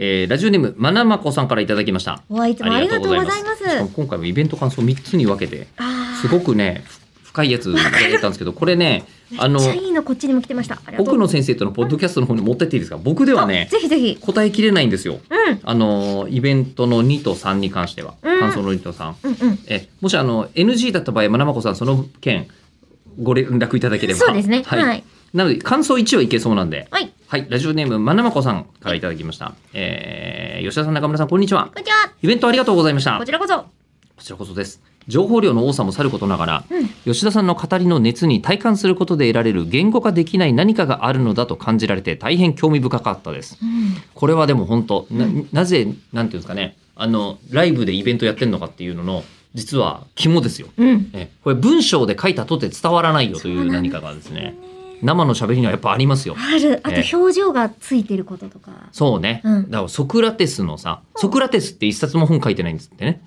えーラジオネームまなまこさんからいただきましたおいつもありがとうございます。今回もイベント感想3つに分けてすごくねふ深いやついただいたんですけど これねあのこっちにも来てました。ありがとう奥野先生とのポッドキャストの方に持ってっていいですか？僕ではねあぜひぜひ。答えきれないんですようん。あのイベントの2と3に関してはうん感想の2と3うんうん。えもしあの NG だった場合まなまこさんその件ご連絡いただければそうですね。はい、はい。なので感想1はいけそうなんで。はい。はい。ラジオネームまなまこさんからいただきました、えー吉田さん中村さんこんにちは。こんにちは。イベントありがとうございました。こちらこそ。こちらこそです。情報量の多さもさることながら、うん。吉田さんの語りの熱に体感することで得られる言語化できない何かがあるのだと感じられて大変興味深かったです。うん。これはでも本当ななぜなんていうんですかね。あのライブでイベントやってるのかっていうのの実は肝ですよ。うん。えこれ文章で書いたとて伝わらないよという何かがですね生の喋りにはやっぱありますよ。ある。あえと表情がついてることとか。そうね、うん。だからソクラテスのさソクラテスって一冊も本書いてないんですってね。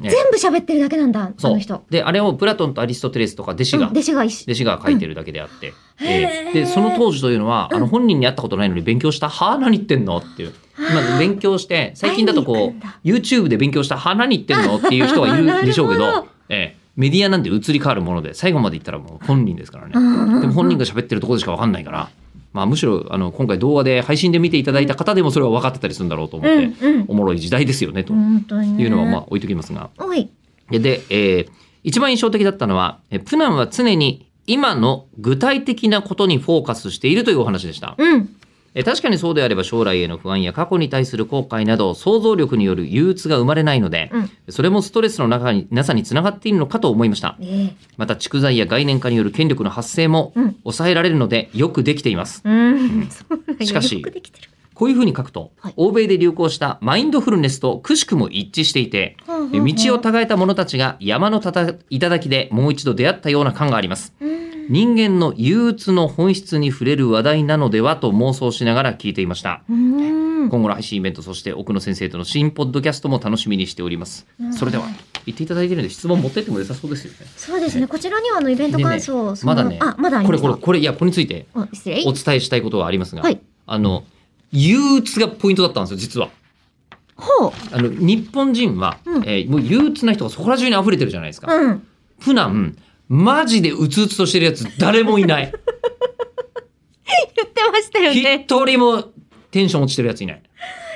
ね全部喋ってるだけなんだ。あそう。の人。であれをプラトンとアリストテレスとか弟子うんが、弟子が。弟子が書いてるだけであって、うんえ。へー。ーでその当時というのは、あの本人に会ったことないのに勉強したはあ？何言ってんの？っていう。今勉強して最近だとこう YouTube で勉強したはあ？何言ってんの？っていう人がいるでしょうけどなるほど、えーメディアなんて移り変わるもので最後まで言ったらもう本人ですからね、でも本人が喋ってるところでしか分かんないから、まあ、むしろあの今回動画で配信で見ていただいた方でもそれは分かってたりするんだろうと思って、うんうんおもろい時代ですよねと。いうのはまあ置いときますが。おい。でで、えー一番印象的だったのは、えプナンは常に今の具体的なことにフォーカスしているというお話でした。うん。え確かにそうであれば将来への不安や過去に対する後悔など想像力による憂鬱が生まれないので、うんそれもストレスの中になさにつながっているのかと思いました。ええ。また蓄財や概念化による権力の発生もうん抑えられるのでよくできています。うん。そうなんやしかし。こういうふうに書くと、はい欧米で流行したマインドフルネスとくしくも一致していて、道を違えた者たちが山のたた頂でもう一度出会ったような感があります。うん人間の憂鬱の本質に触れる話題なのではと妄想しながら聞いていました。うん。今後の配信イベント、そして奥野先生との新ポッドキャストも楽しみにしております。それでは、言っていただいているので質問持ってっても良さそうですよね。そうですね。こちらにはあのイベント感想、ねまだねあ、まだありこれ、これ、これ、いや、これについて。お伝えしたいことがありますが、はいあの、憂鬱がポイントだったんですよ、実は。ほう。あの、日本人は、うんえーもう憂鬱な人がそこら中に溢れてるじゃないですか。うん。普段、マジでうつうつとしてるやつ誰もいない。言ってましたよね。一人もテンション落ちてるやついない。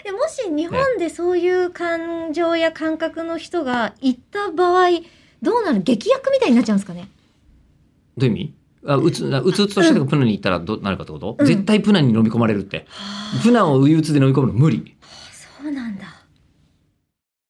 でもし日本でそういう感情や感覚の人がいた場合、どうなる？劇薬みたいになっちゃうんですかね？どういう意味？あうつうつうつとしてプナンに行ったらどうなるかってこと、うん絶対プナンに飲み込まれるって。プナンを憂鬱で飲み込むの無理。